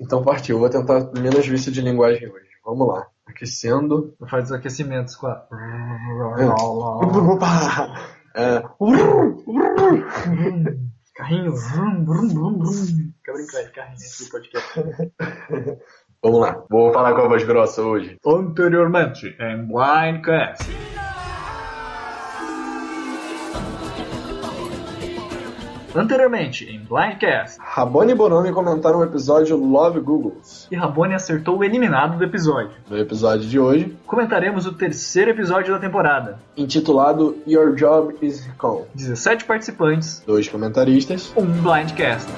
Então partiu, vou tentar menos vício de linguagem hoje. Vamos lá. Aquecendo. Faz os aquecimentos com a. É. Carrinho. Fica brincando de carrinho aqui no podcast. Vamos lá. Vou falar com a voz grossa hoje. Anteriormente, em Blindcast. Anteriormente, em Blindcast. Rabone e Bonomi comentaram o episódio Love Googles. E Rabone acertou o eliminado do episódio. No episódio de hoje, Comentaremos o terceiro episódio da temporada. intitulado Your Job is Con. 17 participantes, Dois comentaristas. um Blindcast.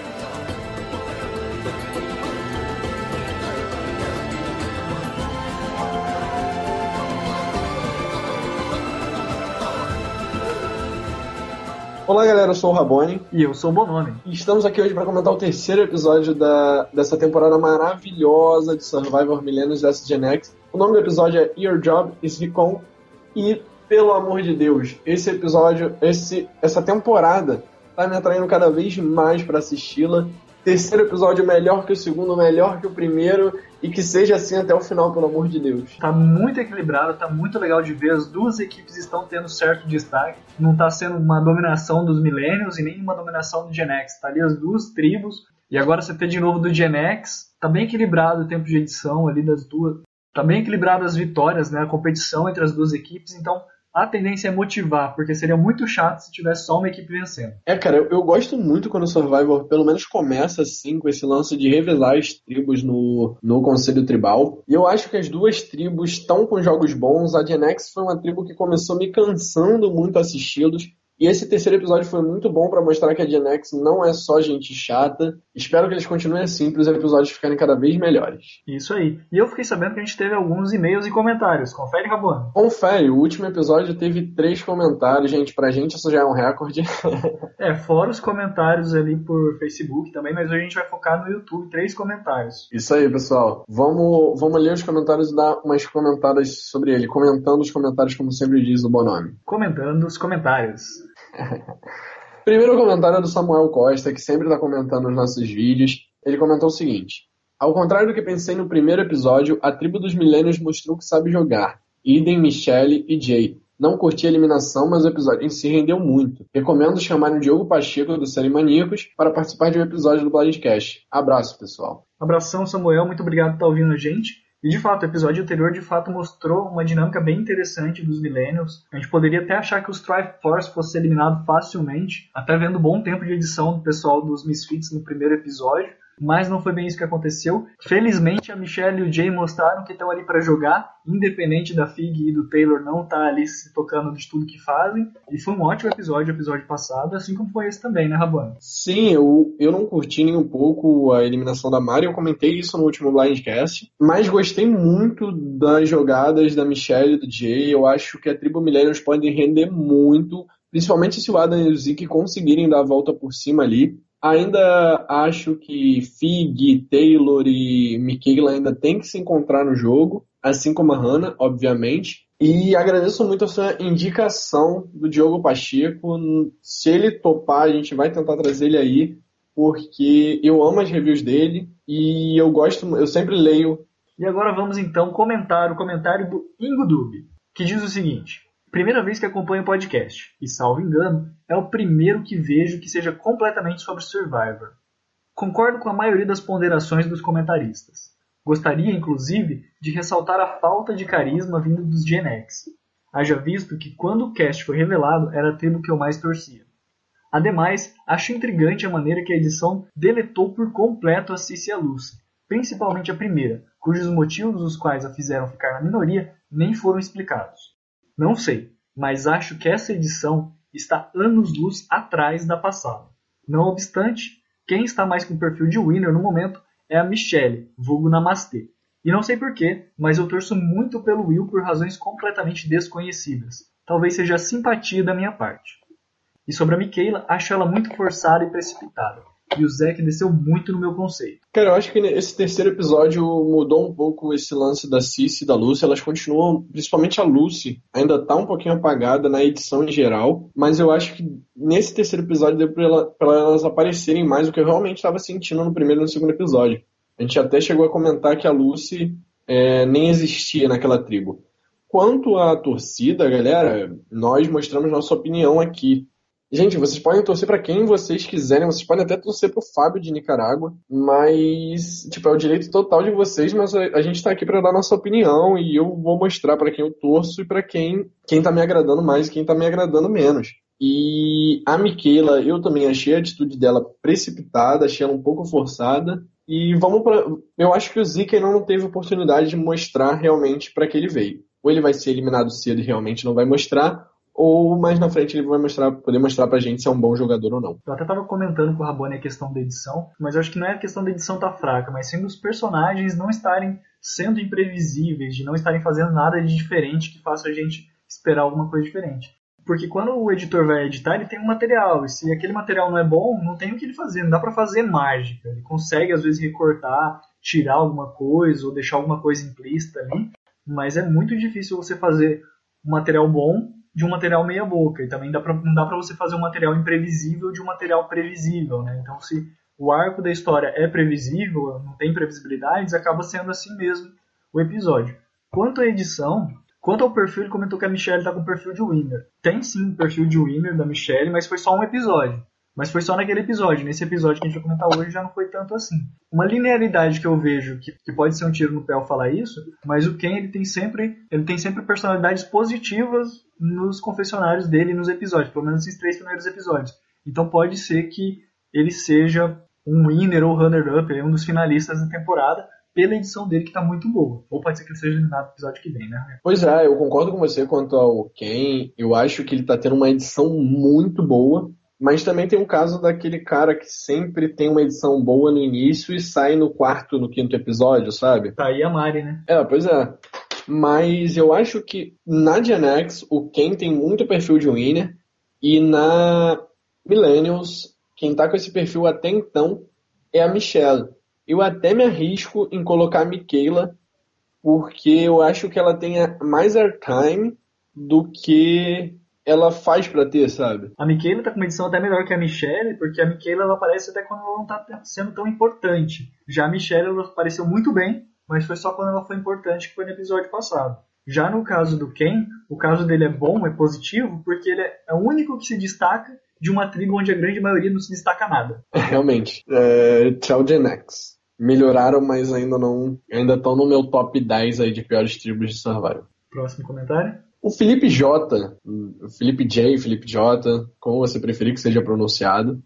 Olá galera, eu sou o Rabone E eu sou o Bonomi. e estamos aqui hoje para comentar o terceiro episódio da, dessa temporada maravilhosa de Survivor Millennials vs Gen X. O nome do episódio é Your Job is Recon e, pelo amor de Deus, esse episódio, esse, essa temporada tá me atraindo cada vez mais para assisti-la. Terceiro episódio melhor que o segundo, melhor que o primeiro e que seja assim até o final, pelo amor de Deus. Tá muito equilibrado, tá muito legal de ver. As duas equipes estão tendo certo destaque. Não tá sendo uma dominação dos Millennials e nem uma dominação do Gen X. Tá ali as duas tribos. E agora você tem de novo do Gen X. Tá bem equilibrado o tempo de edição ali das duas. Tá bem equilibrado as vitórias, né? A competição entre as duas equipes. Então a tendência é motivar, porque seria muito chato se tivesse só uma equipe vencendo. É, cara, eu, eu gosto muito quando o Survivor pelo menos começa assim, com esse lance de revelar as tribos no, no Conselho Tribal. E eu acho que as duas tribos estão com jogos bons. A Gen X foi uma tribo que começou me cansando muito assisti-los. E esse terceiro episódio foi muito bom pra mostrar que a Gen X não é só gente chata. Espero que eles continuem assim para os episódios ficarem cada vez melhores. Isso aí. E eu fiquei sabendo que a gente teve alguns e-mails e comentários. Confere, Rabone. Confere, o último episódio teve três comentários, gente. Pra gente isso já é um recorde. É, fora os comentários ali por Facebook também, mas hoje a gente vai focar no YouTube, três comentários. Isso aí, pessoal. Vamos, vamos ler os comentários e dar umas comentadas sobre ele. Comentando os comentários, como sempre diz o Bonome. Comentando os comentários. Primeiro comentário é do Samuel Costa, que sempre está comentando os nossos vídeos. Ele comentou o seguinte: Ao contrário do que pensei no primeiro episódio, a tribo dos milênios mostrou que sabe jogar. Idem, Michelle e Jay. Não curti a eliminação, mas o episódio em si rendeu muito. Recomendo chamar o Diogo Pacheco do Série Maníacos para participar de um episódio do Blindcast. Abraço, pessoal. Abração, Samuel, muito obrigado por estar ouvindo a gente. E de fato, o episódio anterior de fato mostrou uma dinâmica bem interessante dos Millennials. A gente poderia até achar que os Triforce fosse eliminado facilmente, até vendo bom tempo de edição do pessoal dos Misfits no primeiro episódio. Mas não foi bem isso que aconteceu. Felizmente, a Michelle e o Jay mostraram que estão ali para jogar, independente da Fig e do Taylor não estar ali se tocando de tudo que fazem. E foi um ótimo episódio, o episódio passado, assim como foi esse também, né, Rabano? Sim, eu, eu não curti nem um pouco a eliminação da Mari, eu comentei isso no último Blindcast, mas gostei muito das jogadas da Michelle e do Jay. Eu acho que a tribo Millennials pode render muito, principalmente se o Adam e o Zeke conseguirem dar a volta por cima ali. Ainda acho que Fig, Taylor e Michaela ainda tem que se encontrar no jogo, assim como a Hannah, obviamente. E agradeço muito a sua indicação do Diogo Pacheco. Se ele topar, a gente vai tentar trazer ele aí, porque eu amo as reviews dele e eu gosto, eu sempre leio. E agora vamos então comentar o comentário do Ingodub, que diz o seguinte: Primeira vez que acompanho o podcast, e salvo engano, é o primeiro que vejo que seja completamente sobre Survivor. Concordo com a maioria das ponderações dos comentaristas. Gostaria, inclusive, de ressaltar a falta de carisma vindo dos Gen X. Haja visto que quando o cast foi revelado era a tribo que eu mais torcia. Ademais, acho intrigante a maneira que a edição deletou por completo a Cici e a Lucy, principalmente a primeira, cujos motivos os quais a fizeram ficar na minoria nem foram explicados. Não sei, mas acho que essa edição está anos-luz atrás da passada. Não obstante, quem está mais com o perfil de winner no momento é a Michelle, vulgo Namastê. E não sei porquê, mas eu torço muito pelo Will por razões completamente desconhecidas. Talvez seja a simpatia da minha parte. E sobre a Michaela, acho ela muito forçada e precipitada. E o Zack desceu muito no meu conceito. Cara, eu acho que esse terceiro episódio mudou um pouco esse lance da Cici e da Lucy. Elas continuam, principalmente a Lucy, ainda tá um pouquinho apagada na edição em geral. Mas eu acho que nesse terceiro episódio deu pra, ela, pra elas aparecerem mais o que eu realmente estava sentindo no primeiro e no segundo episódio. A gente até chegou a comentar que a Lucy é, nem existia naquela tribo. Quanto à torcida, galera, nós mostramos nossa opinião aqui. Gente, vocês podem torcer para quem vocês quiserem, vocês podem até torcer pro Fábio de Nicarágua, mas, tipo, é o direito total de vocês, mas a, gente tá aqui para dar nossa opinião e eu vou mostrar para quem eu torço e para quem, quem tá me agradando mais e quem tá me agradando menos. E a Miquela, eu também achei a atitude dela precipitada, achei ela um pouco forçada. E vamos para. Eu acho que o Zika não teve oportunidade de mostrar realmente para que ele veio. Ou ele vai ser eliminado cedo e realmente não vai mostrar, ou mais na frente ele vai mostrar, poder mostrar pra gente se é um bom jogador ou não. Eu até tava comentando com o Rabone a questão da edição, mas eu acho que não é a questão da edição tá fraca, mas sim dos personagens não estarem sendo imprevisíveis, de não estarem fazendo nada de diferente que faça a gente esperar alguma coisa diferente. Porque quando o editor vai editar, ele tem um material, e se aquele material não é bom, não tem o que ele fazer, não dá para fazer mágica. Ele consegue às vezes recortar, tirar alguma coisa ou deixar alguma coisa implícita ali, mas é muito difícil você fazer um material bom de um material meia boca. E também dá pra, não dá para você fazer um material imprevisível de um material previsível, né? Então se o arco da história é previsível, não tem previsibilidades, acaba sendo assim mesmo o episódio. Quanto à edição, quanto ao perfil, ele comentou que a Michelle está com perfil de winner. Tem sim perfil de winner da Michelle, mas foi só um episódio. Mas foi só naquele episódio. Nesse episódio que a gente vai comentar hoje já não foi tanto assim. Uma linearidade que eu vejo, que, que pode ser um tiro no pé ao falar isso, mas o Ken ele tem sempre, ele tem sempre personalidades positivas nos confessionários dele nos episódios, pelo menos nesses três primeiros episódios. Então pode ser que ele seja um winner ou runner-up, um dos finalistas da temporada, pela edição dele que está muito boa. Ou pode ser que ele seja eliminado no episódio que vem, né? Pois é, eu concordo com você quanto ao Ken. Eu acho que ele está tendo uma edição muito boa. Mas também tem o caso daquele cara que sempre tem uma edição boa no início e sai no quarto, no quinto episódio, sabe? Tá aí a Mari, né? É, pois é. Mas eu acho que na Gen X o Ken tem muito perfil de winner e na Millennials quem tá com esse perfil até então é a Michelle. Eu até me arrisco em colocar a Michaela porque eu acho que ela tem mais airtime do que ela faz para ter, sabe? A Michaela tá com uma edição até melhor que a Michelle, porque a Michaela ela aparece até quando ela não tá sendo tão importante. Já a Michelle ela apareceu muito bem, mas foi só quando ela foi importante, que foi no episódio passado. Já no caso do Ken, o caso dele é bom, é positivo, porque ele é o único que se destaca de uma tribo onde a grande maioria não se destaca nada. Realmente. É, tchau, Gen X. Melhoraram, mas ainda não. Ainda estão no meu top 10 aí de piores tribos de Survival. Próximo comentário. O Felipe J, Felipe J, Felipe J, como você preferir que seja pronunciado,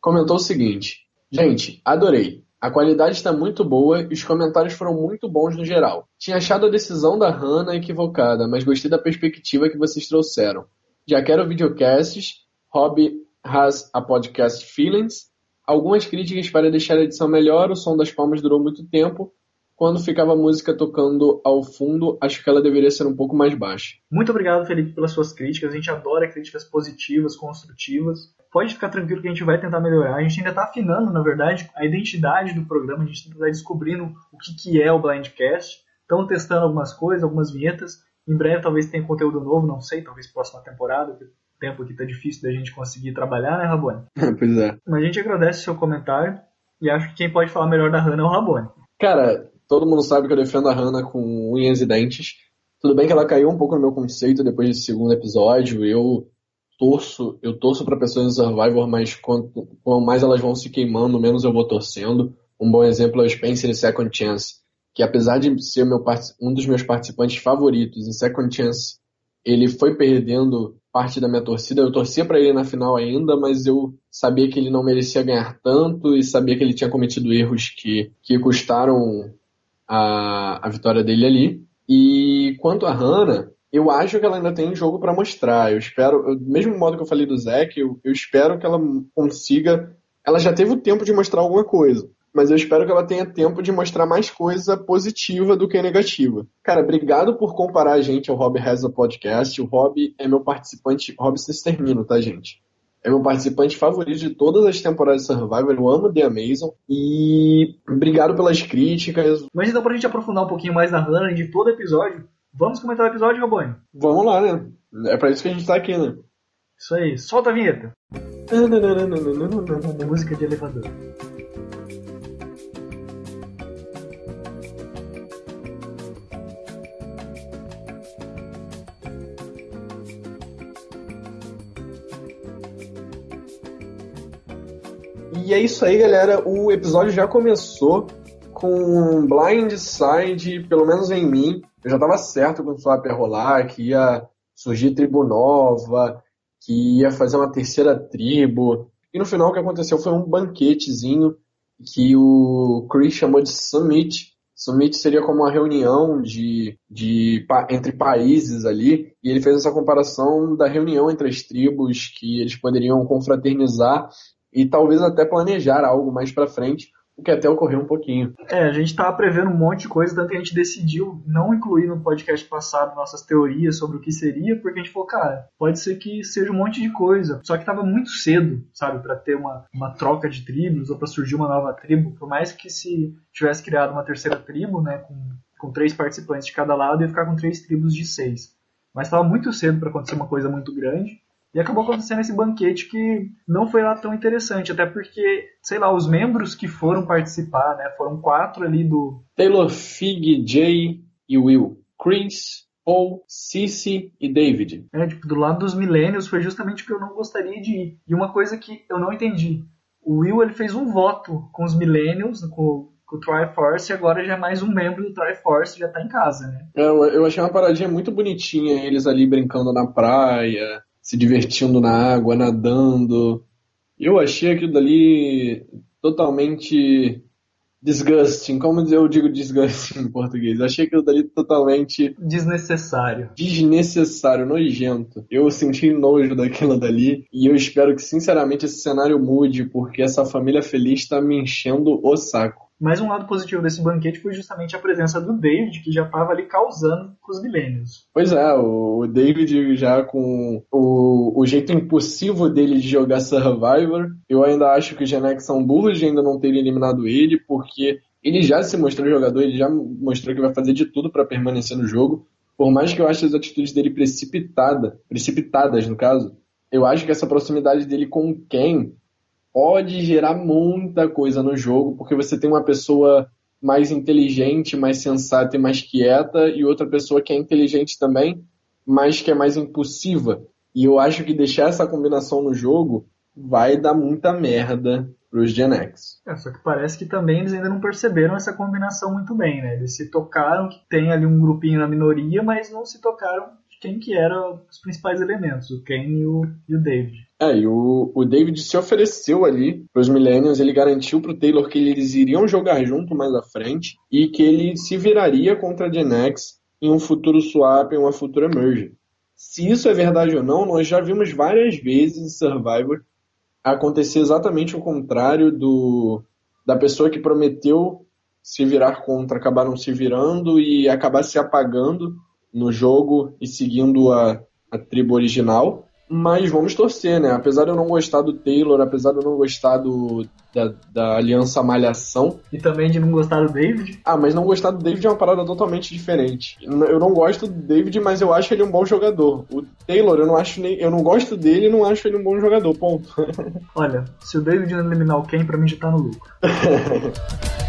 comentou o seguinte: Gente, adorei. A qualidade está muito boa e os comentários foram muito bons no geral. Tinha achado a decisão da Hannah equivocada, mas gostei da perspectiva que vocês trouxeram. Já quero videocasts, Hobby has a podcast Feelings, algumas críticas para deixar a edição melhor, o som das palmas durou muito tempo, quando ficava a música tocando ao fundo, acho que ela deveria ser um pouco mais baixa. Muito obrigado, Felipe, pelas suas críticas. A gente adora críticas positivas, construtivas. Pode ficar tranquilo que a gente vai tentar melhorar. A gente ainda está afinando, na verdade, a identidade do programa. A gente está descobrindo o que, que é o Blindcast. Estamos testando algumas coisas, algumas vinhetas. Em breve talvez tenha conteúdo novo, não sei, talvez próxima temporada, o tempo aqui está difícil da gente conseguir trabalhar, né, Rabone? pois é. Mas a gente agradece o seu comentário e acho que quem pode falar melhor da Hannah é o Rabone. Cara, Todo mundo sabe que eu defendo a Hannah com unhas e dentes. Tudo bem que ela caiu um pouco no meu conceito depois desse segundo episódio. Eu torço, eu torço para pessoas em Survivor, mas quanto, quanto mais elas vão se queimando, menos eu vou torcendo. Um bom exemplo é o Spencer em Second Chance, que apesar de ser meu, um dos meus participantes favoritos em Second Chance, ele foi perdendo parte da minha torcida. Eu torcia para ele na final ainda, mas eu sabia que ele não merecia ganhar tanto e sabia que ele tinha cometido erros que, que custaram a, a vitória dele ali. E quanto a Hannah, eu acho que ela ainda tem jogo para mostrar. Eu espero, eu, mesmo modo que eu falei do Zack, eu, eu espero que ela consiga. Ela já teve o tempo de mostrar alguma coisa mas eu espero que ela tenha tempo de mostrar mais coisa positiva do que negativa. Cara, obrigado por comparar a gente ao Rob Reza Podcast. O Rob é meu participante, Rob Cistermino, tá, gente? É meu participante favorito de todas as temporadas de Survivor. Eu amo The Amazon. E obrigado pelas críticas. Mas então, pra gente aprofundar um pouquinho mais na Hannah de todo episódio, vamos comentar o episódio, Rabone? Vamos lá, né? É pra isso que a gente tá aqui, né? Isso aí. Solta a vinheta. Música de elevador. E é isso aí, galera. O episódio já começou com blindside, pelo menos em mim. Eu já tava certo quando o Swap ia rolar, que ia surgir tribo nova, que ia fazer uma terceira tribo. E no final o que aconteceu foi um banquetezinho que o Chris chamou de Summit. Summit seria como uma reunião de, de, entre países ali, e ele fez essa comparação da reunião entre as tribos, que eles poderiam confraternizar e talvez até planejar algo mais para frente, o que até ocorreu um pouquinho. É, a gente estava prevendo um monte de coisa, tanto que a gente decidiu não incluir no podcast passado nossas teorias sobre o que seria, porque a gente falou, cara, pode ser que seja um monte de coisa, só que estava muito cedo, sabe, para ter uma, uma troca de tribos ou para surgir uma nova tribo, por mais que se tivesse criado uma terceira tribo, né, com, com três participantes de cada lado, ia ficar com três tribos de seis. Mas estava muito cedo para acontecer uma coisa muito grande. E acabou acontecendo esse banquete que não foi lá tão interessante, até porque, sei lá, os membros que foram participar, né, foram quatro ali do. Taylor, Fig, Jay e Will. Chris, Paul, Cici e David. É, tipo, do lado dos Millennials foi justamente o que eu não gostaria de ir. E uma coisa que eu não entendi. O Will ele fez um voto com os Millennials, com, com o Triforce, e agora já é mais um membro do Triforce, já tá em casa, né? Eu, eu achei uma paradinha muito bonitinha, eles ali brincando na praia, se divertindo na água, nadando. Eu achei aquilo dali totalmente disgusting. Como eu digo disgusting em português? Eu achei aquilo dali totalmente desnecessário. Desnecessário, nojento. Eu senti nojo daquilo dali e eu espero que sinceramente esse cenário mude porque essa família feliz está me enchendo o saco. Mas um lado positivo desse banquete foi justamente a presença do David, que já estava ali causando com os milênios. Pois é, o David já com o, o jeito impossível dele de jogar Survivor, eu ainda acho que os Genex são burros de ainda não terem eliminado ele, porque ele já se mostrou jogador, ele já mostrou que vai fazer de tudo para permanecer no jogo. Por mais que eu ache as atitudes dele precipitada, precipitadas no caso, eu acho que essa proximidade dele com o Ken pode gerar muita coisa no jogo, porque você tem uma pessoa mais inteligente, mais sensata e mais quieta, e outra pessoa que é inteligente também, mas que é mais impulsiva. E eu acho que deixar essa combinação no jogo vai dar muita merda pros Gen X. É, só que parece que também eles ainda não perceberam essa combinação muito bem, né? Eles se tocaram que tem ali um grupinho na minoria, mas não se tocaram quem que eram os principais elementos, o Ken e o, e o David. É, e o, o David se ofereceu ali para os Millennials, ele garantiu para o Taylor que eles iriam jogar junto mais à frente e que ele se viraria contra a Gen X em um futuro swap, em uma futura merge. Se isso é verdade ou não, nós já vimos várias vezes em Survivor acontecer exatamente o contrário do da pessoa que prometeu se virar contra, acabar não se virando e acabar se apagando no jogo e seguindo a, a tribo original. Mas vamos torcer, né? Apesar de eu não gostar do Taylor, apesar de eu não gostar do, da, da Aliança Malhação. E também de não gostar do David? Ah, mas não gostar do David é uma parada totalmente diferente. Eu não gosto do David, mas eu acho ele um bom jogador. O Taylor, eu não acho nem. Eu não gosto dele e não acho ele um bom jogador, ponto. Olha, se o David não eliminar o Ken, pra mim já tá no lucro.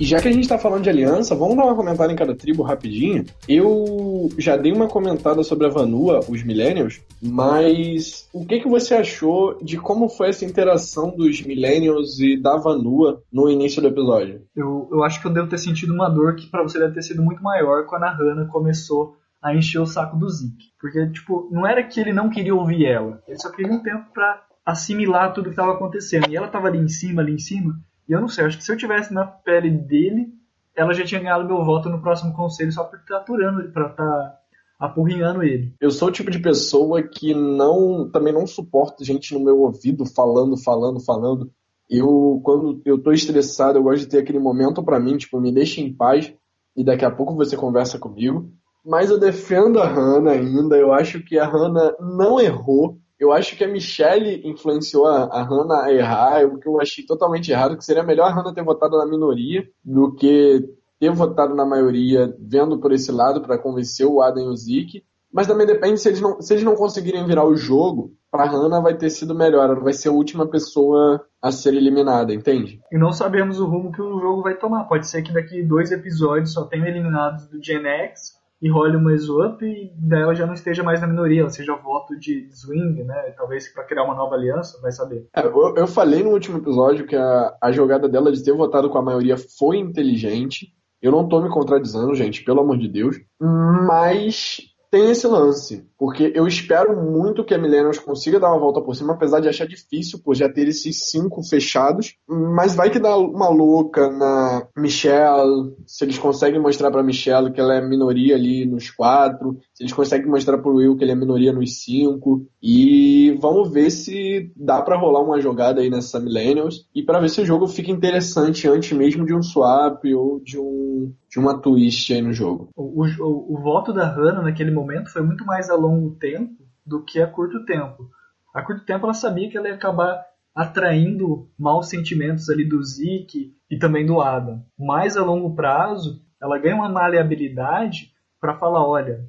E já que a gente tá falando de aliança, vamos dar uma comentada em cada tribo rapidinho. Eu já dei uma comentada sobre a Vanua, os Millennials, mas o que, que você achou de como foi essa interação dos Millennials e da Vanua no início do episódio? Eu, eu acho que eu devo ter sentido uma dor que para você deve ter sido muito maior quando a Hannah começou a encher o saco do Zeke. Porque, tipo, não era que ele não queria ouvir ela, ele só queria um tempo para assimilar tudo que estava acontecendo. E ela tava ali em cima, ali em cima, e eu não sei, acho que se eu tivesse na pele dele, ela já tinha ganhado meu voto no próximo conselho só por estar aturando ele, pra estar tá apurrinhando ele. Eu sou o tipo de pessoa que não também não suporto gente no meu ouvido falando, falando, falando. Eu, quando eu tô estressado, eu gosto de ter aquele momento para mim, tipo, me deixa em paz e daqui a pouco você conversa comigo. Mas eu defendo a Hannah ainda, eu acho que a Hannah não errou. Eu acho que a Michelle influenciou a, a Hannah a errar, o que eu achei totalmente errado, que seria melhor a Hannah ter votado na minoria do que ter votado na maioria, vendo por esse lado para convencer o Adam e o Zeke. Mas também depende se eles não, se eles não conseguirem virar o jogo, para Hannah vai ter sido melhor, ela vai ser a última pessoa a ser eliminada, entende? E não sabemos o rumo que o jogo vai tomar. Pode ser que daqui dois episódios só tenham eliminados do Gen X e role uma Swap e daí ela já não esteja mais na minoria, ela seja voto de swing, né? Talvez para criar uma nova aliança, vai saber. É, eu, eu, falei no último episódio que a, a jogada dela de ter votado com a maioria foi inteligente. Eu não tô me contradizendo, gente, pelo amor de Deus. Mas tem esse lance, porque eu espero muito que a Millennials consiga dar uma volta por cima, apesar de achar difícil por já ter esses cinco fechados, mas vai que dá uma louca na Michelle, se eles conseguem mostrar para Michelle que ela é minoria ali nos quatro, se eles conseguem mostrar pro Will que ele é minoria nos cinco, e vamos ver se dá para rolar uma jogada aí nessa Millennials, e para ver se o jogo fica interessante antes mesmo de um swap ou de um de uma twist aí no jogo. O, o, o voto da Hannah naquele momento foi muito mais a longo tempo do que a curto tempo. A curto tempo ela sabia que ela ia acabar atraindo maus sentimentos ali do Zeke e também do Adam. Mas a longo prazo, ela ganha uma maleabilidade para falar, olha,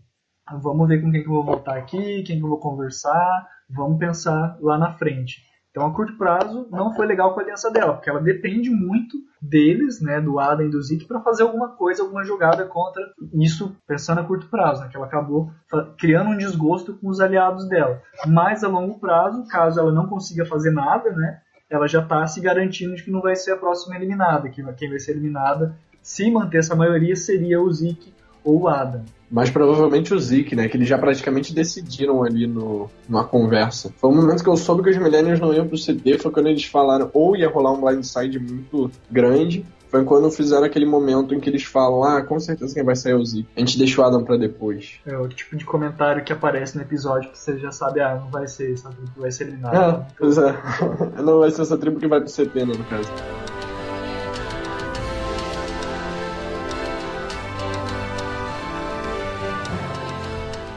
vamos ver com quem que eu vou votar aqui, quem que eu vou conversar, vamos pensar lá na frente. Então, a curto prazo, não foi legal com a aliança dela, porque ela depende muito deles, né, do Adam e do Zeke, para fazer alguma coisa, alguma jogada contra isso, pensando a curto prazo, né, que ela acabou criando um desgosto com os aliados dela. Mas a longo prazo, caso ela não consiga fazer nada, né, ela já está se garantindo de que não vai ser a próxima eliminada, que quem vai ser eliminada, se manter essa maioria, seria o Zeke ou o Adam. Mas provavelmente o Zeke, né? Que eles já praticamente decidiram ali no, numa conversa. Foi o momento que eu soube que os Millennials não iam pro CD, foi quando eles falaram ou ia rolar um blindside muito grande, foi quando fizeram aquele momento em que eles falam, ah, com certeza quem vai sair é o Zeke. A gente deixa o Adam pra depois. É o tipo de comentário que aparece no episódio que você já sabe, ah, não vai ser essa tribo vai ser eliminado. É, pois é. não vai ser essa tribo que vai pro CT, né, no caso.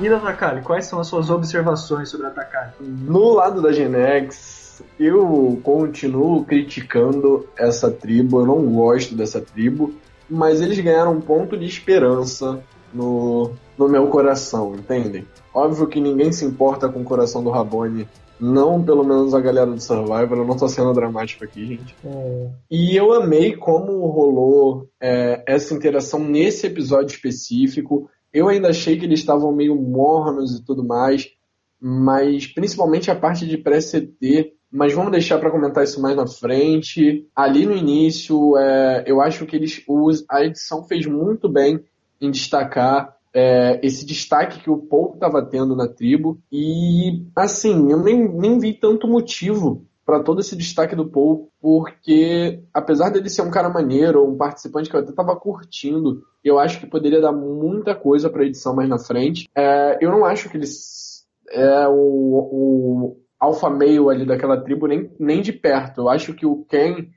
E da Takali, quais são as suas observações sobre a Takali? No lado da Genex, eu continuo criticando essa tribo, eu não gosto dessa tribo, mas eles ganharam um ponto de esperança no, no meu coração, entendem? Óbvio que ninguém se importa com o coração do Rabone não pelo menos a galera do Survivor, eu não tô sendo dramático aqui, gente. É. E eu amei como rolou é, essa interação nesse episódio específico. Eu ainda achei que eles estavam meio mornos e tudo mais, mas principalmente a parte de pré-CT. Mas vamos deixar para comentar isso mais na frente. Ali no início, é, eu acho que eles a edição fez muito bem em destacar é, esse destaque que o Paul estava tendo na tribo. E assim, eu nem, nem vi tanto motivo para todo esse destaque do Paul, porque apesar dele ser um cara maneiro, um participante que eu até tava curtindo, eu acho que poderia dar muita coisa pra edição mais na frente. É, eu não acho que ele é o, o alfa meio ali daquela tribo nem, nem de perto. Eu acho que o Ken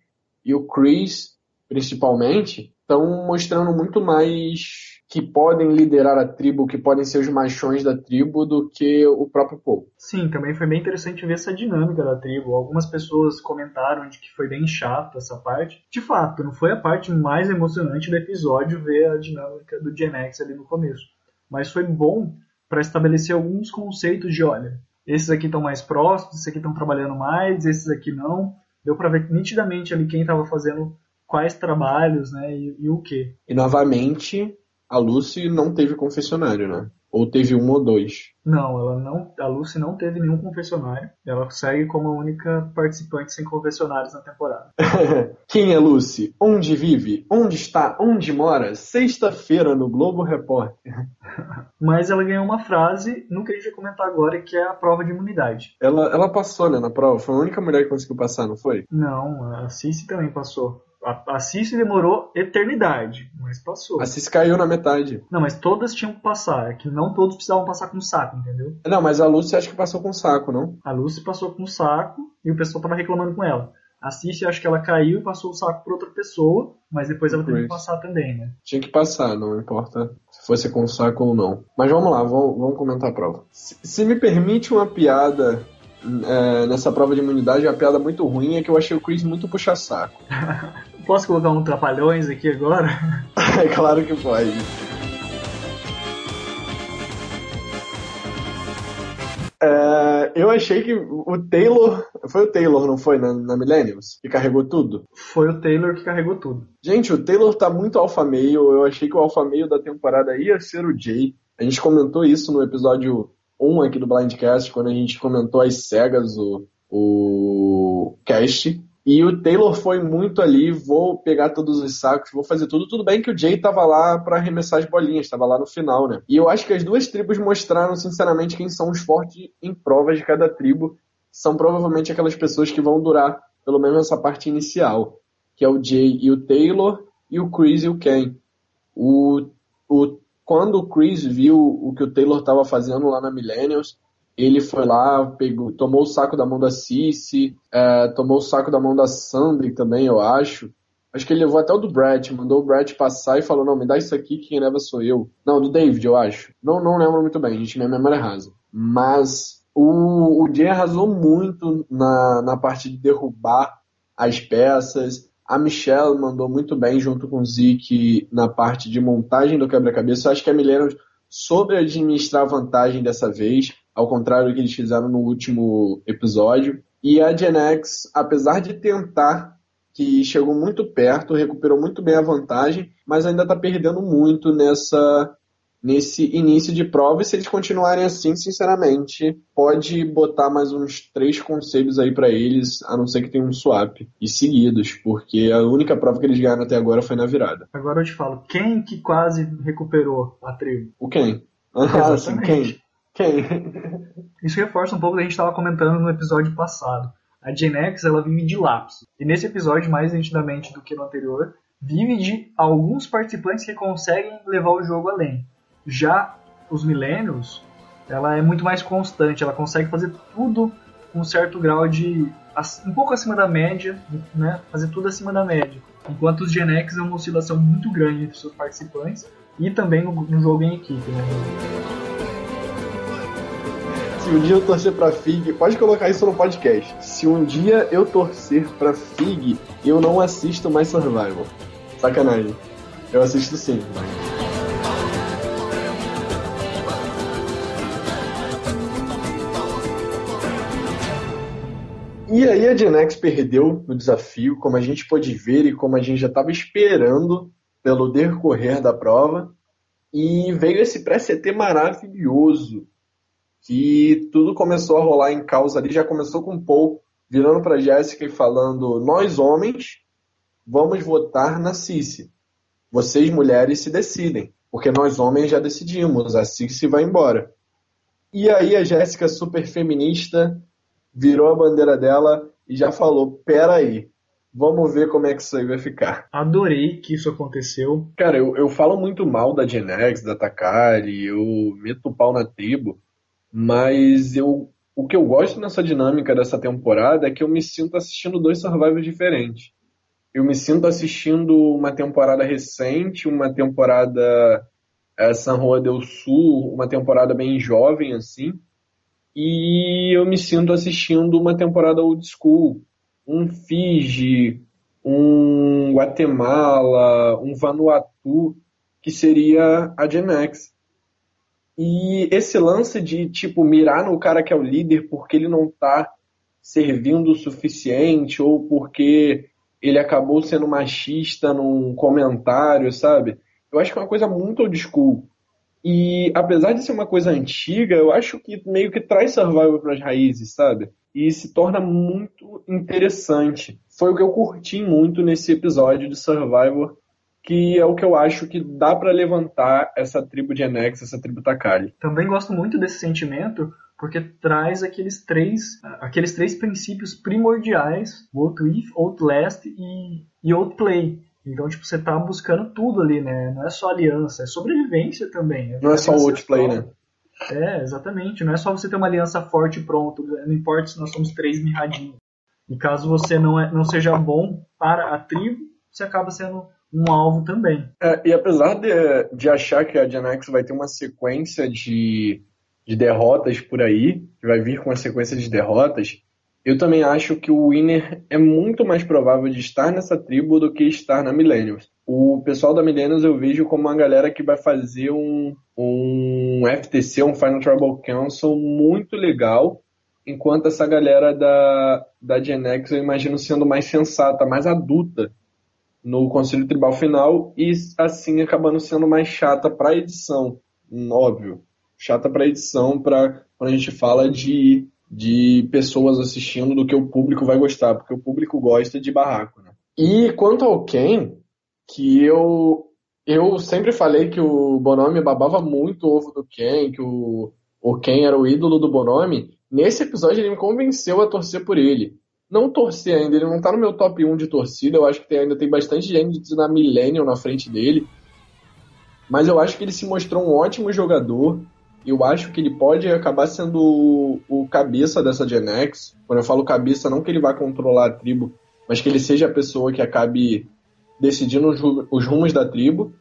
e o Chris, principalmente, estão mostrando muito mais que podem liderar a tribo, que podem ser os machões da tribo, do que o próprio povo. Sim, também foi bem interessante ver essa dinâmica da tribo. Algumas pessoas comentaram de que foi bem chato essa parte. De fato, não foi a parte mais emocionante do episódio ver a dinâmica do Gen X ali no começo. Mas foi bom para estabelecer alguns conceitos de, olha, esses aqui estão mais próximos, esses aqui estão trabalhando mais, esses aqui não. Deu para ver nitidamente ali quem estava fazendo quais trabalhos, né, e, e o que. E novamente, a Lucy não teve confessionário, né? Ou teve um ou dois? Não, ela não. A Lucy não teve nenhum confessionário. Ela segue como a única participante sem confessionários na temporada. Quem é Lucy? Onde vive? Onde está? Onde mora? Sexta-feira no Globo Repórter. Mas ela ganhou uma frase no que a gente vai comentar agora, que é a prova de imunidade. Ela, ela passou, né, na prova. Foi a única mulher que conseguiu passar, não foi? Não, a Cici também passou. A, a Cici demorou eternidade, mas passou. A Cici caiu na metade. Não, mas todas tinham que passar. É que não todos precisavam passar com saco, entendeu? Não, mas a Lucy acho que passou com saco, não? A Lucy passou com saco e o pessoal tava reclamando com ela. A Cici, acho que ela caiu e passou o saco para outra pessoa, mas depois ela teve que passar também, né? Tinha que passar, não importa se fosse com saco ou não. Mas vamos lá, vamos, vamos comentar a prova. Se, se me permite uma piada é, nessa prova de imunidade, uma piada muito ruim é que eu achei o Chris muito puxa-saco. Posso colocar um Trapalhões aqui agora? é claro que pode. É, eu achei que o Taylor. Foi o Taylor, não foi? Na, na Millenniums? Que carregou tudo? Foi o Taylor que carregou tudo. Gente, o Taylor tá muito alfa meio. Eu achei que o alfa meio da temporada ia ser o Jay. A gente comentou isso no episódio 1 aqui do Blindcast, quando a gente comentou as cegas, o, o cast. E o Taylor foi muito ali, vou pegar todos os sacos, vou fazer tudo. Tudo bem que o Jay tava lá para arremessar as bolinhas, tava lá no final, né? E eu acho que as duas tribos mostraram, sinceramente, quem são os fortes em provas de cada tribo. São provavelmente aquelas pessoas que vão durar pelo menos essa parte inicial, que é o Jay e o Taylor, e o Chris e o Ken. O, o, quando o Chris viu o que o Taylor estava fazendo lá na Millennials, ele foi lá, pegou, tomou o saco da mão da Cici, é, tomou o saco da mão da Sandy também, eu acho. Acho que ele levou até o do Brett, mandou o Brett passar e falou, não, me dá isso aqui, quem leva sou eu. Não, do David, eu acho. Não, não lembro muito bem, gente, minha memória é rasa. Mas o, o Jay arrasou muito na, na parte de derrubar as peças. A Michelle mandou muito bem junto com o Zeke na parte de montagem do quebra-cabeça. Acho que a Milena soube administrar vantagem dessa vez ao contrário do que eles fizeram no último episódio. E a Gen X, apesar de tentar, que chegou muito perto, recuperou muito bem a vantagem, mas ainda está perdendo muito nessa nesse início de prova. E se eles continuarem assim, sinceramente, pode botar mais uns três conselhos aí para eles, a não ser que tenha um swap e seguidos, porque a única prova que eles ganharam até agora foi na virada. Agora eu te falo, quem que quase recuperou a tribo? O quem? Ah, sim, quem? Quem? Isso reforça um pouco o que a gente estava comentando no episódio passado. A Gen X ela vive de lapsos. E nesse episódio, mais nitidamente do que no anterior, vive de alguns participantes que conseguem levar o jogo além. Já os Millennials, ela é muito mais constante, ela consegue fazer tudo com um certo grau de. um pouco acima da média, né? Fazer tudo acima da média. Enquanto os Gen X é uma oscilação muito grande entre seus participantes e também no, no jogo em equipe. Né? Se um dia eu torcer pra FIG, pode colocar isso no podcast. Se um dia eu torcer pra FIG, eu não assisto mais Survival. Sacanagem. Eu assisto sim. E aí a Genex perdeu no desafio, como a gente pôde ver e como a gente já estava esperando pelo decorrer da prova. E veio esse pré-CT maravilhoso que tudo começou a rolar em causa ali, já começou com o Paul virando para Jéssica e falando: Nós homens vamos votar na Cici. Vocês mulheres se decidem, porque nós homens já decidimos, a Cici vai embora. E aí a Jéssica, super feminista, virou a bandeira dela e já falou: Peraí, Vamos ver como é que isso aí vai ficar. Adorei que isso aconteceu. Cara, eu, eu falo muito mal da Gen X, da Takari, eu meto o pau na tribo, mas eu, o que eu gosto nessa dinâmica dessa temporada é que eu me sinto assistindo dois survivors diferentes. Eu me sinto assistindo uma temporada recente, uma temporada é, San Juan del Sul, uma temporada bem jovem assim, e eu me sinto assistindo uma temporada old school, um Fiji, um Guatemala, um Vanuatu, que seria a Gen X. E esse lance de, tipo, mirar no cara que é o líder porque ele não tá servindo o suficiente ou porque ele acabou sendo machista num comentário, sabe? Eu acho que é uma coisa muito old school. E apesar de ser uma coisa antiga, eu acho que meio que traz Survival para as raízes, sabe? E se torna muito interessante. Foi o que eu curti muito nesse episódio de Survivor que é o que eu acho que dá para levantar essa tribo de Enex, essa tribo Takali. Também gosto muito desse sentimento porque traz aqueles três, aqueles três princípios primordiais, o Outlive, Outlast e, e Outplay. Então, tipo, você tá buscando tudo ali, né? Não é só aliança, é sobrevivência também. É não é só o Outplay, né? É, exatamente. Não é só você ter uma aliança forte e pronto. Não importa se nós somos três mirradinhos. E caso você não, é, não seja bom para a tribo, você acaba sendo um alvo também. É, e apesar de, de achar que a Gen X vai ter uma sequência de, de derrotas por aí, que vai vir com uma sequência de derrotas, eu também acho que o Winner é muito mais provável de estar nessa tribo do que estar na Millennials. O pessoal da Millennials eu vejo como uma galera que vai fazer um, um FTC, um Final Tribal Council muito legal enquanto essa galera da, da Gen X eu imagino sendo mais sensata, mais adulta no Conselho Tribal final e assim acabando sendo mais chata para edição, óbvio. Chata para edição para quando a gente fala de, de pessoas assistindo do que o público vai gostar, porque o público gosta de barraco, né? E quanto ao Ken, que eu eu sempre falei que o Bonomi babava muito o ovo do Ken, que o, o Ken era o ídolo do Bonomi. Nesse episódio ele me convenceu a torcer por ele. Não torcer ainda, ele não tá no meu top 1 de torcida, eu acho que tem, ainda tem bastante gente na Millennium na frente dele. Mas eu acho que ele se mostrou um ótimo jogador. Eu acho que ele pode acabar sendo o, o cabeça dessa Gen X. Quando eu falo cabeça, não que ele vá controlar a tribo, mas que ele seja a pessoa que acabe decidindo os rumos da tribo.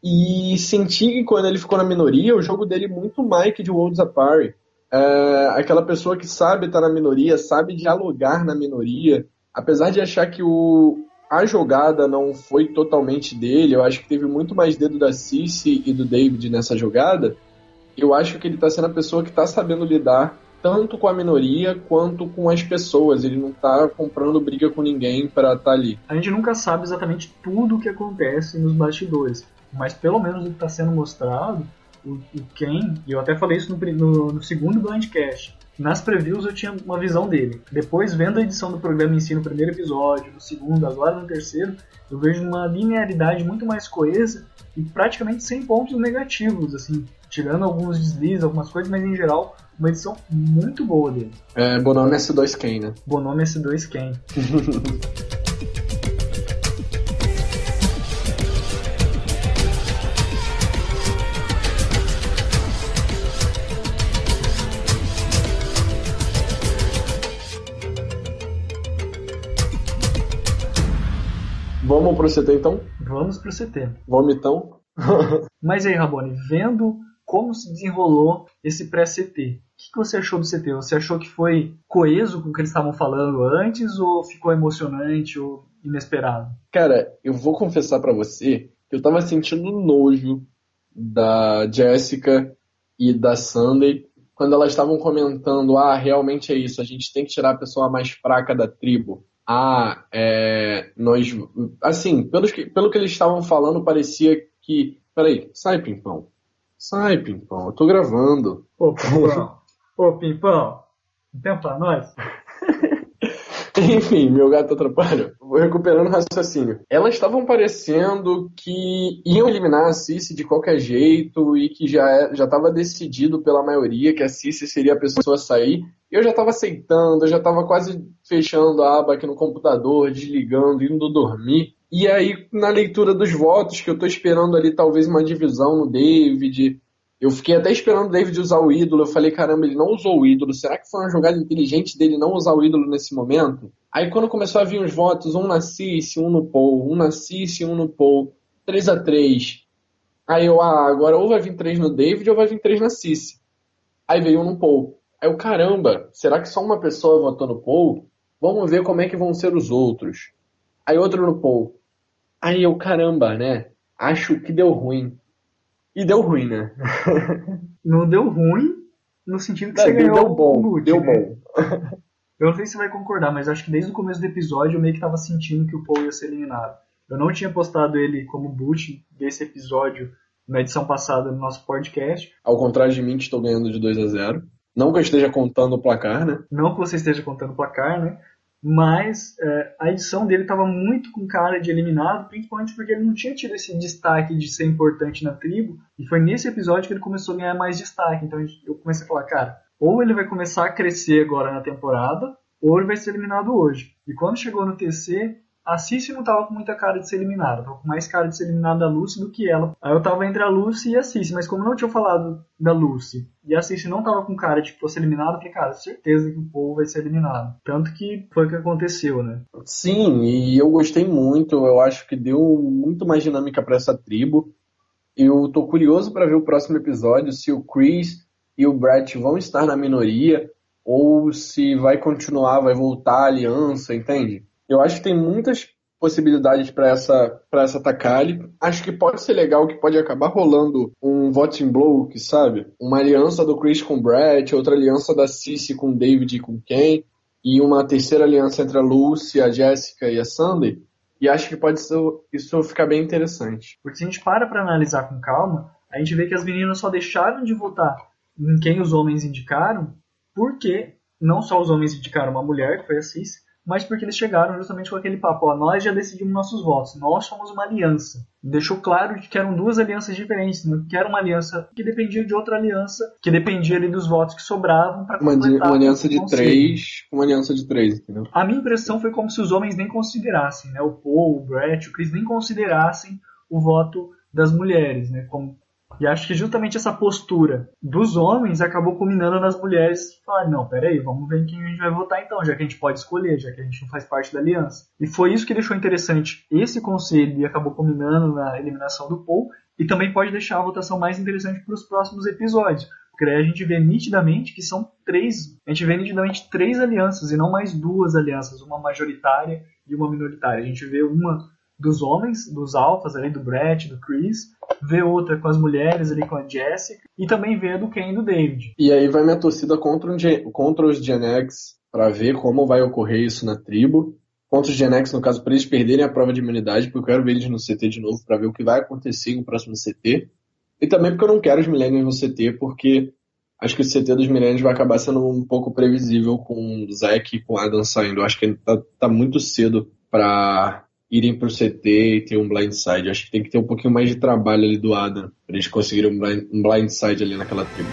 E senti que quando ele ficou na minoria, o jogo dele muito Mike de Worlds Apart. É, aquela pessoa que sabe estar na minoria, sabe dialogar na minoria. Apesar de achar que o, a jogada não foi totalmente dele, eu acho que teve muito mais dedo da Cici e do David nessa jogada. Eu acho que ele está sendo a pessoa que está sabendo lidar tanto com a minoria quanto com as pessoas. Ele não tá comprando briga com ninguém para estar tá ali. A gente nunca sabe exatamente tudo o que acontece nos bastidores, mas pelo menos o que está sendo mostrado, o, o Ken, e eu até falei isso no, no, no segundo Blindcast, nas previews eu tinha uma visão dele. Depois, vendo a edição do programa em si no primeiro episódio, no segundo, agora no terceiro, eu vejo uma linearidade muito mais coesa e praticamente sem pontos negativos, assim, tirando alguns deslizes, algumas coisas, mas em geral uma edição muito boa dele. É, Bonome S2 Ken, né? Bonome S2 Ken. Vamos pro CT então? Vamos pro CT. Vamos então? Mas aí, Rabone, vendo como se desenrolou esse pré-CT, o que, que você achou do CT? Você achou que foi coeso com o que eles estavam falando antes ou ficou emocionante ou inesperado? Cara, eu vou confessar para você que eu tava sentindo nojo da Jessica e da Sunday quando elas estavam comentando: ah, realmente é isso, a gente tem que tirar a pessoa mais fraca da tribo. Ah, é, nós. Assim, pelo que, pelo que eles estavam falando, parecia que. Peraí, sai, Pimpão. Sai, Pimpão, eu tô gravando. Ô, Pimpão. Ô, Pimpão, tem tempo pra nós? Enfim, meu gato atrapalha. Vou recuperando o raciocínio. Elas estavam parecendo que iam eliminar a Cici de qualquer jeito e que já é, estava decidido pela maioria que a Cici seria a pessoa a sair. Eu já estava aceitando, eu já estava quase fechando a aba aqui no computador, desligando, indo dormir. E aí, na leitura dos votos, que eu estou esperando ali talvez uma divisão no David, eu fiquei até esperando o David usar o ídolo. Eu falei, caramba, ele não usou o ídolo. Será que foi uma jogada inteligente dele não usar o ídolo nesse momento? Aí quando começou a vir os votos, um na Cici, um no Paul, um na Cici, um no Paul, 3 a 3 Aí eu, ah, agora ou vai vir 3 no David ou vai vir 3 na Cici. Aí veio um no Paul. Aí eu, caramba, será que só uma pessoa votou no Paul? Vamos ver como é que vão ser os outros. Aí outro no Paul. Aí eu, caramba, né? Acho que deu ruim. E deu ruim, né? Não deu ruim no sentido que não, você ganhou deu bom, boot, deu né? bom. Eu não sei se você vai concordar, mas acho que desde o começo do episódio eu meio que tava sentindo que o Paul ia ser eliminado. Eu não tinha postado ele como boot desse episódio na edição passada do nosso podcast. Ao contrário de mim, que estou ganhando de 2 a 0. Não que eu esteja contando o placar, né? Não que você esteja contando o placar, né? Mas é, a edição dele estava muito com cara de eliminado, principalmente porque ele não tinha tido esse destaque de ser importante na tribo, e foi nesse episódio que ele começou a ganhar mais destaque. Então eu comecei a falar, cara, ou ele vai começar a crescer agora na temporada, ou ele vai ser eliminado hoje. E quando chegou no TC, a Cici não tava com muita cara de ser eliminada, tava com mais cara de ser eliminada da Lucy do que ela. Aí eu tava entre a Lucy e a Cici, mas como não tinha falado da Lucy e a Cici não tava com cara de que fosse eliminada, eu falei, cara, certeza que o povo vai ser eliminado. Tanto que foi o que aconteceu, né? Sim, e eu gostei muito, eu acho que deu muito mais dinâmica para essa tribo. Eu tô curioso para ver o próximo episódio, se o Chris e o Brett vão estar na minoria ou se vai continuar, vai voltar a aliança, entende? Eu acho que tem muitas possibilidades para essa para essa Takali. Acho que pode ser legal, que pode acabar rolando um voting blow, que sabe? Uma aliança do Chris com Brett, outra aliança da Cici com David e com Ken, e uma terceira aliança entre a Lucy, a Jessica e a Sandy. E acho que pode ser, isso ficar bem interessante. Porque se a gente para para analisar com calma, a gente vê que as meninas só deixaram de votar em quem os homens indicaram, porque não só os homens indicaram uma mulher, que foi a Cici, mas porque eles chegaram justamente com aquele papo, ó, nós já decidimos nossos votos, nós somos uma aliança. Deixou claro que eram duas alianças diferentes, né? que era uma aliança que dependia de outra aliança, que dependia ali dos votos que sobravam para uma, uma aliança de três, uma aliança de três, entendeu? A minha impressão foi como se os homens nem considerassem, né? O Paul, o Brett, o Chris nem considerassem o voto das mulheres, né? Como e acho que justamente essa postura dos homens acabou culminando nas mulheres falar, não, peraí, vamos ver em quem a gente vai votar então, já que a gente pode escolher, já que a gente não faz parte da aliança. E foi isso que deixou interessante esse conselho e acabou culminando na eliminação do Paul, e também pode deixar a votação mais interessante para os próximos episódios. Porque aí a gente vê nitidamente que são três. A gente vê nitidamente três alianças e não mais duas alianças, uma majoritária e uma minoritária. A gente vê uma dos homens, dos alfas ali, do Brett, do Chris, vê outra com as mulheres ali com a Jessica, e também vê a do Ken e do David. E aí vai minha torcida contra, um, contra os Gen X para ver como vai ocorrer isso na tribo. Contra os Gen X, no caso, para eles perderem a prova de imunidade, porque eu quero ver eles no CT de novo para ver o que vai acontecer no próximo CT. E também porque eu não quero os Millennials no CT, porque acho que o CT dos Millennials vai acabar sendo um pouco previsível com o Zack e com o Adam saindo. Acho que tá, tá muito cedo para irem pro CT e ter um blindside. Acho que tem que ter um pouquinho mais de trabalho ali do Adam pra eles conseguirem um, blind, um blindside ali naquela tribo.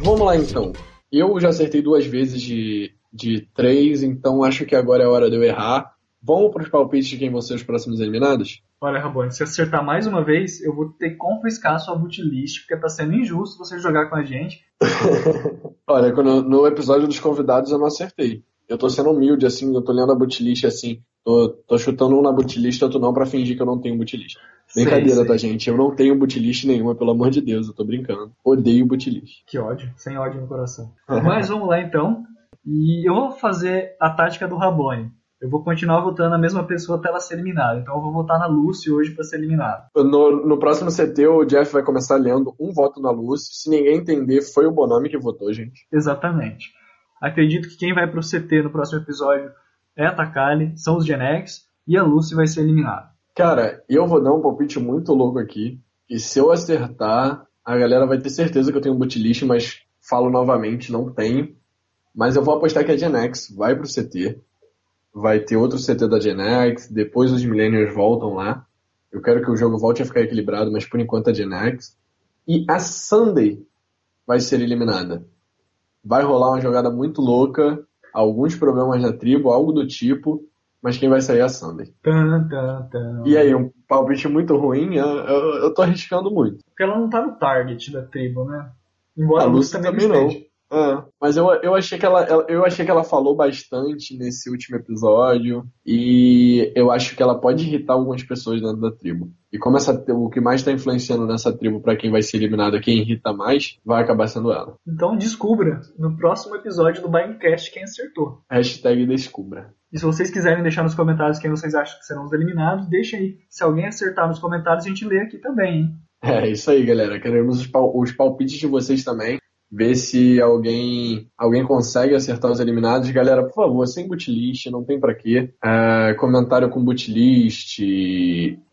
Vamos lá então. Eu já acertei duas vezes de, de três, então acho que agora é hora de eu errar. Vamos para os palpites de quem vão ser os próximos eliminados? Olha, Rabone, se acertar mais uma vez, eu vou ter que confiscar a sua bootlist, porque tá sendo injusto você jogar com a gente. Olha, quando, no episódio dos convidados eu não acertei. Eu tô sendo humilde, assim, eu tô lendo a bootlist assim, tô, tô chutando um na bootlist, outro não, pra fingir que eu não tenho bootlist. Brincadeira, sei, tá, gente? Eu não tenho bootlist nenhuma, pelo amor de Deus, eu tô brincando. Odeio bootlist. Que ódio, sem ódio no coração. Mas vamos lá então. E eu vou fazer a tática do Rabone eu vou continuar votando a mesma pessoa até ela ser eliminada. Então eu vou votar na Lucy hoje para ser eliminada. No, no, próximo CT, o Jeff vai começar lendo um voto na Lucy. Se ninguém entender, foi o Bonami que votou, gente. Exatamente. Acredito que quem vai pro CT no próximo episódio é a Takali, são os Genex, e a Lucy vai ser eliminada. Cara, eu vou dar um palpite muito louco aqui. E se eu acertar, a galera vai ter certeza que eu tenho um bootlish, mas falo novamente, não tenho. Mas eu vou apostar que a Genex vai pro CT vai ter outro CT da Gen X, depois os Millennials voltam lá. Eu quero que o jogo volte a ficar equilibrado, mas por enquanto a Gen X. E a Sunday vai ser eliminada. Vai rolar uma jogada muito louca, alguns problemas na tribo, algo do tipo, mas quem vai sair é a Sunday. Tum, tum, tum. E aí, um palpite muito ruim, eu, eu, eu, tô arriscando muito. Porque ela não tá no target da tribo, né? Embora a Lúcia também, também não. É, mas eu, eu, achei que ela, eu achei que ela falou bastante nesse último episódio e eu acho que ela pode irritar algumas pessoas dentro da tribo. E como essa, o que mais está influenciando nessa tribo para quem vai ser eliminado, quem irrita mais, vai acabar sendo ela. Então descubra no próximo episódio do Blindcast quem acertou. Hashtag descubra. E se vocês quiserem deixar nos comentários quem vocês acham que serão os eliminados, deixem aí. Se alguém acertar nos comentários, a gente lê aqui também, hein? É, isso aí, galera. Queremos os, pal os palpites de vocês também ver se alguém alguém consegue acertar os eliminados. Galera, por favor, sem bootlist, não tem para quê. É, comentário com bootlist,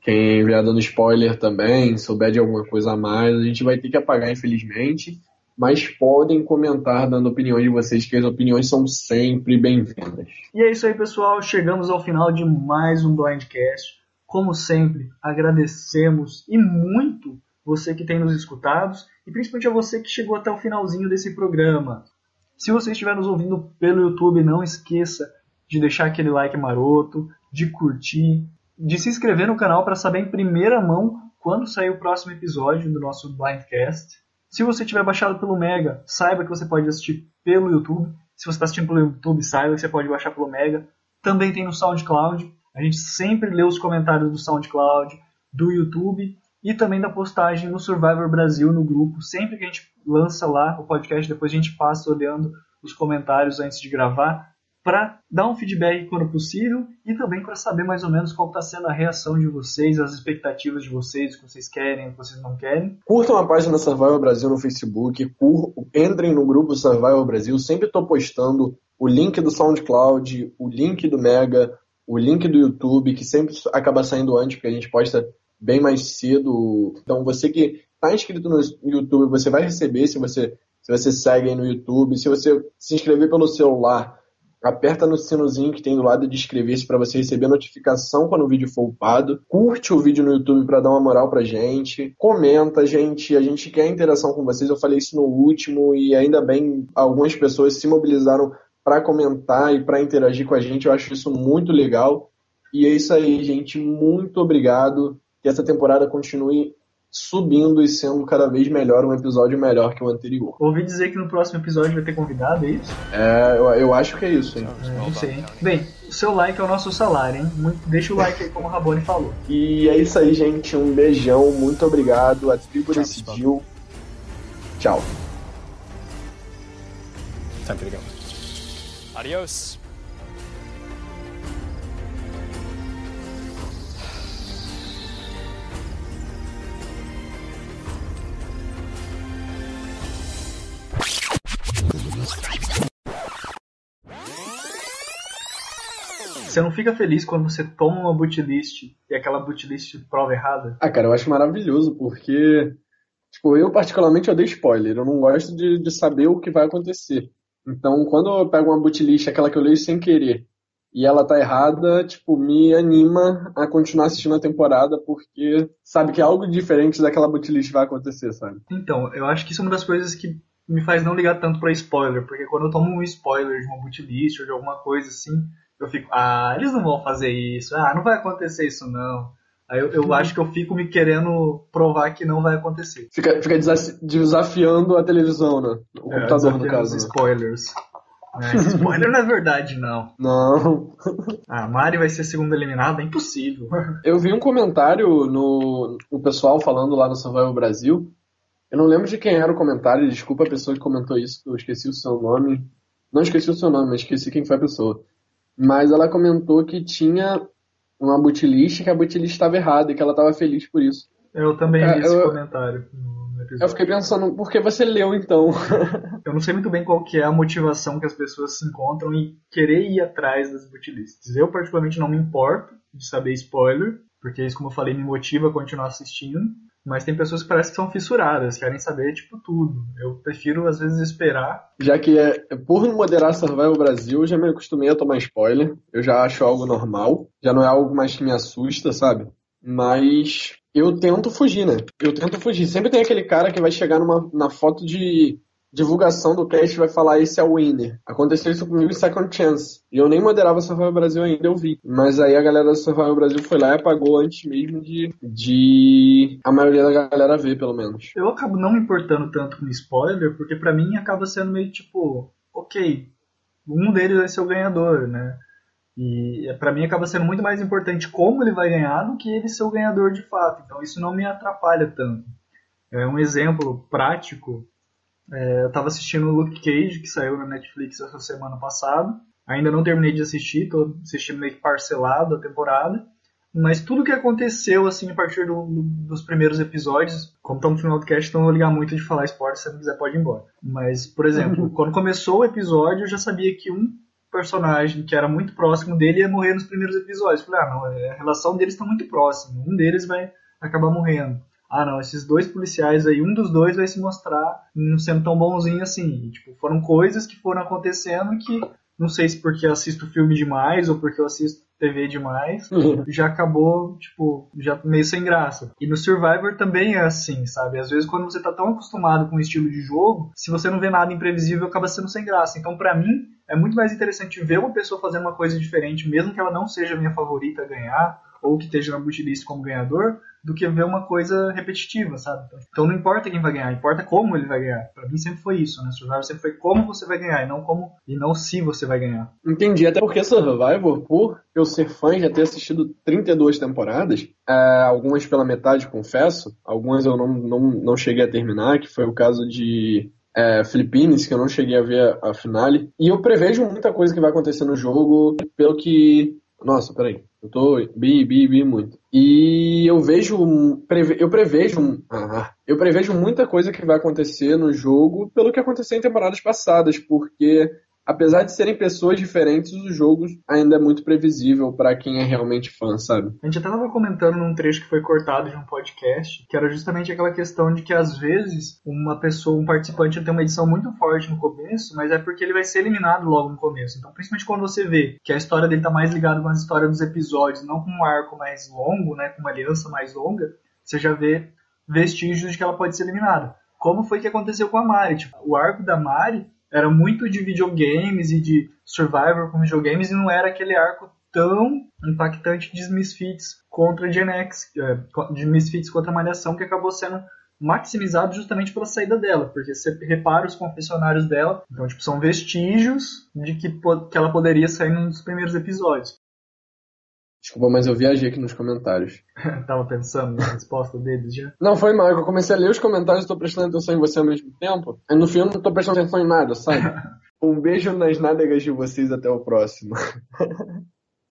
quem vier dando spoiler também, souber de alguma coisa a mais, a gente vai ter que apagar, infelizmente. Mas podem comentar dando opiniões de vocês, que as opiniões são sempre bem-vindas. E é isso aí, pessoal. Chegamos ao final de mais um Blindcast. Como sempre, agradecemos e muito você que tem nos escutados e principalmente a você que chegou até o finalzinho desse programa. Se você estiver nos ouvindo pelo YouTube, não esqueça de deixar aquele like maroto, de curtir, de se inscrever no canal para saber em primeira mão quando sair o próximo episódio do nosso Blindcast. Se você tiver baixado pelo Mega, saiba que você pode assistir pelo YouTube. Se você está assistindo pelo YouTube, saiba que você pode baixar pelo Mega. Também tem no SoundCloud. A gente sempre lê os comentários do SoundCloud. do YouTube e também da postagem no Survivor Brasil no grupo. Sempre que a gente lança lá o podcast, depois a gente passa olhando os comentários antes de gravar para dar um feedback quando possível e também para saber mais ou menos qual está sendo a reação de vocês, as expectativas de vocês, o que vocês querem, o que vocês não querem. Curtam a página Survival Brasil no Facebook, entrem no grupo Survival Brasil, sempre estou postando o link do SoundCloud, o link do Mega, o link do YouTube, que sempre acaba saindo antes, porque a gente posta bem mais cedo. Então você que está inscrito no YouTube, você vai receber se você, se você segue no YouTube. Se você se inscrever pelo celular, aperta no sinozinho que tem do lado de inscrever-se para você receber notificação quando o vídeo for upado. Curte o vídeo no YouTube para dar uma moral pra gente. Comenta, gente. A gente quer interação com vocês. Eu falei isso no último e ainda bem algumas pessoas se mobilizaram para comentar e para interagir com a gente. Eu acho isso muito legal. E é isso aí, gente. Muito obrigado. Que essa temporada continue subindo e sendo cada vez melhor, um episódio melhor que o anterior. Ouvi dizer que no próximo episódio vai ter convidado, é isso? É, eu, eu acho que é isso, hein? É, não sei. Hein? Bem, o seu like é o nosso salário, hein? Muito, deixa o like aí, como o Rabone falou. E é isso aí, gente. Um beijão, muito obrigado. A tribo decidiu. Tchau. Time for to Você não fica feliz quando você toma uma bootlist e aquela bootlist prova errada? Ah, cara, eu acho maravilhoso, porque, tipo, eu particularmente odeio spoiler. Eu não gosto de, de saber o que vai acontecer. Então, quando eu pego uma bootlist, aquela que eu leio sem querer, e ela tá errada, tipo, me anima a continuar assistindo a temporada, porque sabe que algo diferente daquela bootlist vai acontecer, sabe? Então, eu acho que isso é uma das coisas que me faz não ligar tanto para spoiler, porque quando eu tomo um spoiler de uma bootlist ou de alguma coisa assim, eu fico, ah, eles não vão fazer isso, ah, não vai acontecer isso não. Aí eu, eu uhum. acho que eu fico me querendo provar que não vai acontecer. Fica, fica desafiando a televisão, né? O é, computador, no caso. Né? spoilers. Né? spoiler não é verdade, não. Não. Ah, Mari vai ser segunda eliminada? É impossível. Eu vi um comentário no, no pessoal falando lá no Survival Brasil. Eu não lembro de quem era o comentário, desculpa a pessoa que comentou isso, que eu esqueci o seu nome. Não esqueci o seu nome, mas esqueci quem foi a pessoa. Mas ela comentou que tinha uma bootlist que a bootlist estava errada e que ela estava feliz por isso. Eu também é, esse eu, comentário. Eu fiquei pensando, por que você leu então? eu não sei muito bem qual que é a motivação que as pessoas se encontram em querer ir atrás das bootlists. Eu particularmente não me importo de saber spoiler, porque isso, como eu falei, me motiva a continuar assistindo. Mas tem pessoas que parecem que são fissuradas, querem saber, tipo, tudo. Eu prefiro, às vezes, esperar. Já que é, por moderar Survival Brasil, eu já me acostumei a tomar spoiler. Eu já acho algo normal. Já não é algo mais que me assusta, sabe? Mas eu tento fugir, né? Eu tento fugir. Sempre tem aquele cara que vai chegar numa, na foto de divulgação do cast vai falar esse é o winner. Aconteceu isso comigo em Second Chance. E eu nem moderava Survival Brasil ainda, eu vi. Mas aí a galera do Survival Brasil foi lá e apagou antes mesmo de, de a maioria da galera ver, pelo menos. Eu acabo não me importando tanto com spoiler, porque para mim acaba sendo meio tipo, ok, um deles vai ser o ganhador, né? E para mim acaba sendo muito mais importante como ele vai ganhar do que ele ser o ganhador de fato. Então isso não me atrapalha tanto. É um exemplo prático é, eu estava assistindo o Luke Cage, que saiu na Netflix essa semana passada. Ainda não terminei de assistir, estou assistindo meio que parcelado a temporada. Mas tudo que aconteceu, assim, a partir do, do, dos primeiros episódios, como estamos no final do cast, então não vou ligar muito de falar esporte, se você não quiser pode ir embora. Mas, por exemplo, uhum. quando começou o episódio, eu já sabia que um personagem que era muito próximo dele ia morrer nos primeiros episódios. Falei, ah, não, a relação deles está muito próxima, um deles vai acabar morrendo ah não, esses dois policiais aí, um dos dois vai se mostrar não sendo tão bonzinho assim. E, tipo, foram coisas que foram acontecendo que, não sei se porque eu assisto filme demais ou porque eu assisto TV demais, uhum. já acabou, tipo, já meio sem graça. E no Survivor também é assim, sabe? Às vezes quando você tá tão acostumado com o estilo de jogo, se você não vê nada imprevisível, acaba sendo sem graça. Então, para mim, é muito mais interessante ver uma pessoa fazendo uma coisa diferente, mesmo que ela não seja a minha favorita a ganhar, ou que esteja na bootlist como ganhador, do que ver uma coisa repetitiva, sabe? Então não importa quem vai ganhar, importa como ele vai ganhar. Para mim sempre foi isso, né? Survivor sempre foi como você vai ganhar e não como e não se você vai ganhar. Entendi, até porque Survivor, por eu ser fã e já ter assistido 32 temporadas, é, algumas pela metade, confesso, algumas eu não, não, não cheguei a terminar, que foi o caso de é, Filipinas, que eu não cheguei a ver a, a finale. E eu prevejo muita coisa que vai acontecer no jogo, pelo que. Nossa, peraí. Eu tô bi, bi, bi muito. E eu vejo. Eu prevejo. Ah, eu prevejo muita coisa que vai acontecer no jogo pelo que aconteceu em temporadas passadas, porque apesar de serem pessoas diferentes, os jogos ainda é muito previsível para quem é realmente fã, sabe? A gente até tava comentando num trecho que foi cortado de um podcast, que era justamente aquela questão de que às vezes uma pessoa, um participante tem uma edição muito forte no começo, mas é porque ele vai ser eliminado logo no começo. Então, principalmente quando você vê que a história dele tá mais ligada com a história dos episódios, não com um arco mais longo, né, com uma aliança mais longa, você já vê vestígios de que ela pode ser eliminada. Como foi que aconteceu com a Mari? Tipo, o arco da Mari era muito de videogames e de Survivor com videogames e não era aquele arco tão impactante de Misfits contra Gen X, é, de Misfits contra Malhação, que acabou sendo maximizado justamente pela saída dela, porque você repara os confessionários dela, então tipo, são vestígios de que, que ela poderia sair num dos primeiros episódios. Desculpa, mas eu viajei aqui nos comentários. Tava pensando na resposta deles já? Não, foi mal. Eu comecei a ler os comentários e tô prestando atenção em você ao mesmo tempo. E no fim eu não tô prestando atenção em nada, sabe? um beijo nas nádegas de vocês. Até o próximo.